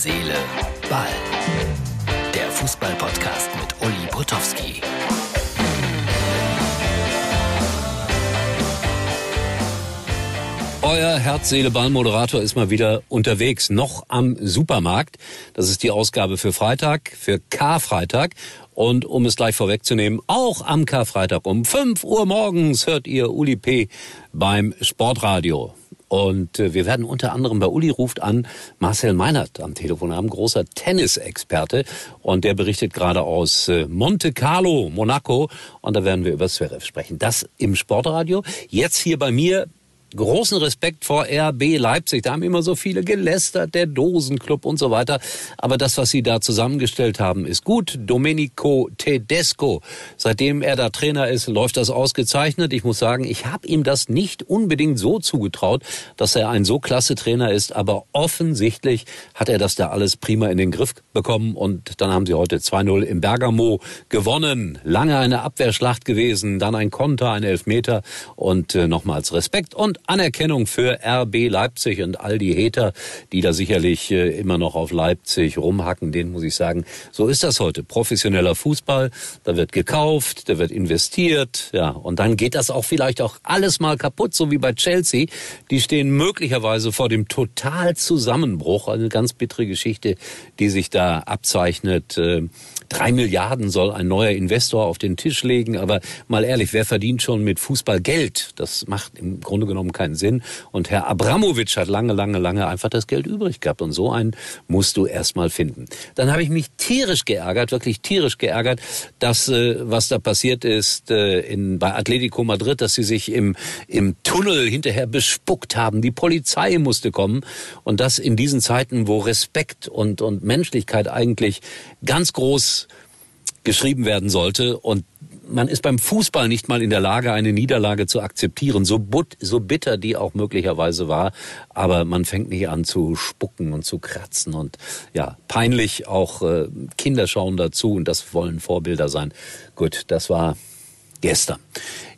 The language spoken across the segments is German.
Seele, Ball. Der Fußball-Podcast mit Uli Potowski. Euer Herz, Seele, Ball Moderator ist mal wieder unterwegs, noch am Supermarkt. Das ist die Ausgabe für Freitag, für Karfreitag. Und um es gleich vorwegzunehmen, auch am Karfreitag um 5 Uhr morgens hört ihr Uli P. beim Sportradio. Und äh, wir werden unter anderem bei Uli ruft an Marcel Meinert am Telefon haben, großer Tennisexperte. Und der berichtet gerade aus äh, Monte Carlo, Monaco. Und da werden wir über Zverev sprechen. Das im Sportradio. Jetzt hier bei mir großen Respekt vor RB Leipzig. Da haben immer so viele gelästert, der Dosenclub und so weiter. Aber das, was sie da zusammengestellt haben, ist gut. Domenico Tedesco, seitdem er da Trainer ist, läuft das ausgezeichnet. Ich muss sagen, ich habe ihm das nicht unbedingt so zugetraut, dass er ein so klasse Trainer ist. Aber offensichtlich hat er das da alles prima in den Griff bekommen. Und dann haben sie heute 2-0 im Bergamo gewonnen. Lange eine Abwehrschlacht gewesen, dann ein Konter, ein Elfmeter und äh, nochmals Respekt. Und Anerkennung für RB Leipzig und all die Hater, die da sicherlich äh, immer noch auf Leipzig rumhacken, denen muss ich sagen, so ist das heute. Professioneller Fußball, da wird gekauft, da wird investiert, ja, und dann geht das auch vielleicht auch alles mal kaputt, so wie bei Chelsea. Die stehen möglicherweise vor dem Totalzusammenbruch, eine ganz bittere Geschichte, die sich da abzeichnet. Äh, drei Milliarden soll ein neuer Investor auf den Tisch legen, aber mal ehrlich, wer verdient schon mit Fußball Geld? Das macht im Grunde genommen genommen keinen Sinn. Und Herr Abramowitsch hat lange, lange, lange einfach das Geld übrig gehabt. Und so einen musst du erst mal finden. Dann habe ich mich tierisch geärgert, wirklich tierisch geärgert, dass äh, was da passiert ist äh, in, bei Atletico Madrid, dass sie sich im, im Tunnel hinterher bespuckt haben. Die Polizei musste kommen. Und das in diesen Zeiten, wo Respekt und, und Menschlichkeit eigentlich ganz groß geschrieben werden sollte. Und man ist beim Fußball nicht mal in der Lage, eine Niederlage zu akzeptieren, so, but, so bitter die auch möglicherweise war. Aber man fängt nicht an zu spucken und zu kratzen und ja, peinlich auch äh, Kinder schauen dazu und das wollen Vorbilder sein. Gut, das war gestern.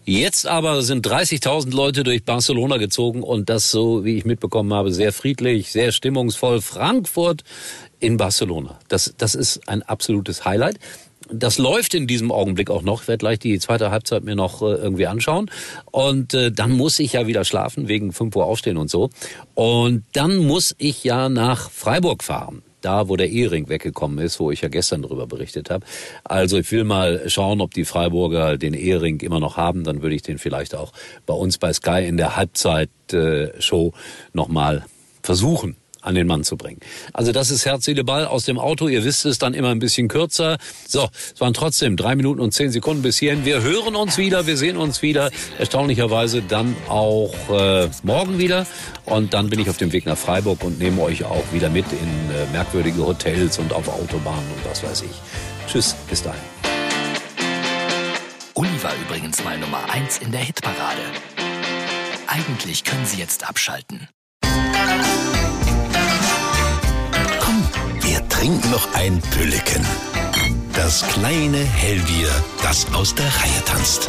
Jetzt aber sind 30.000 Leute durch Barcelona gezogen und das so, wie ich mitbekommen habe, sehr friedlich, sehr stimmungsvoll. Frankfurt in Barcelona. Das, das ist ein absolutes Highlight das läuft in diesem Augenblick auch noch. Ich werde gleich die zweite Halbzeit mir noch äh, irgendwie anschauen. Und äh, dann muss ich ja wieder schlafen, wegen 5 Uhr aufstehen und so. Und dann muss ich ja nach Freiburg fahren da, wo der Ehering weggekommen ist, wo ich ja gestern darüber berichtet habe. Also ich will mal schauen, ob die Freiburger den Ehering immer noch haben. Dann würde ich den vielleicht auch bei uns bei Sky in der Halbzeit-Show äh, nochmal versuchen an den Mann zu bringen. Also das ist Herz, Seele, Ball aus dem Auto. Ihr wisst es dann immer ein bisschen kürzer. So, es waren trotzdem drei Minuten und zehn Sekunden bis hierhin. Wir hören uns wieder, wir sehen uns wieder. Erstaunlicherweise dann auch äh, morgen wieder. Und dann bin ich auf dem Weg nach Freiburg und nehme euch auch wieder mit in äh, merkwürdige Hotels und auf Autobahnen und was weiß ich. Tschüss, bis dahin. Uli war übrigens mal Nummer eins in der Hitparade. Eigentlich können Sie jetzt abschalten. Trink noch ein Pülleken. Das kleine Hellbier, das aus der Reihe tanzt.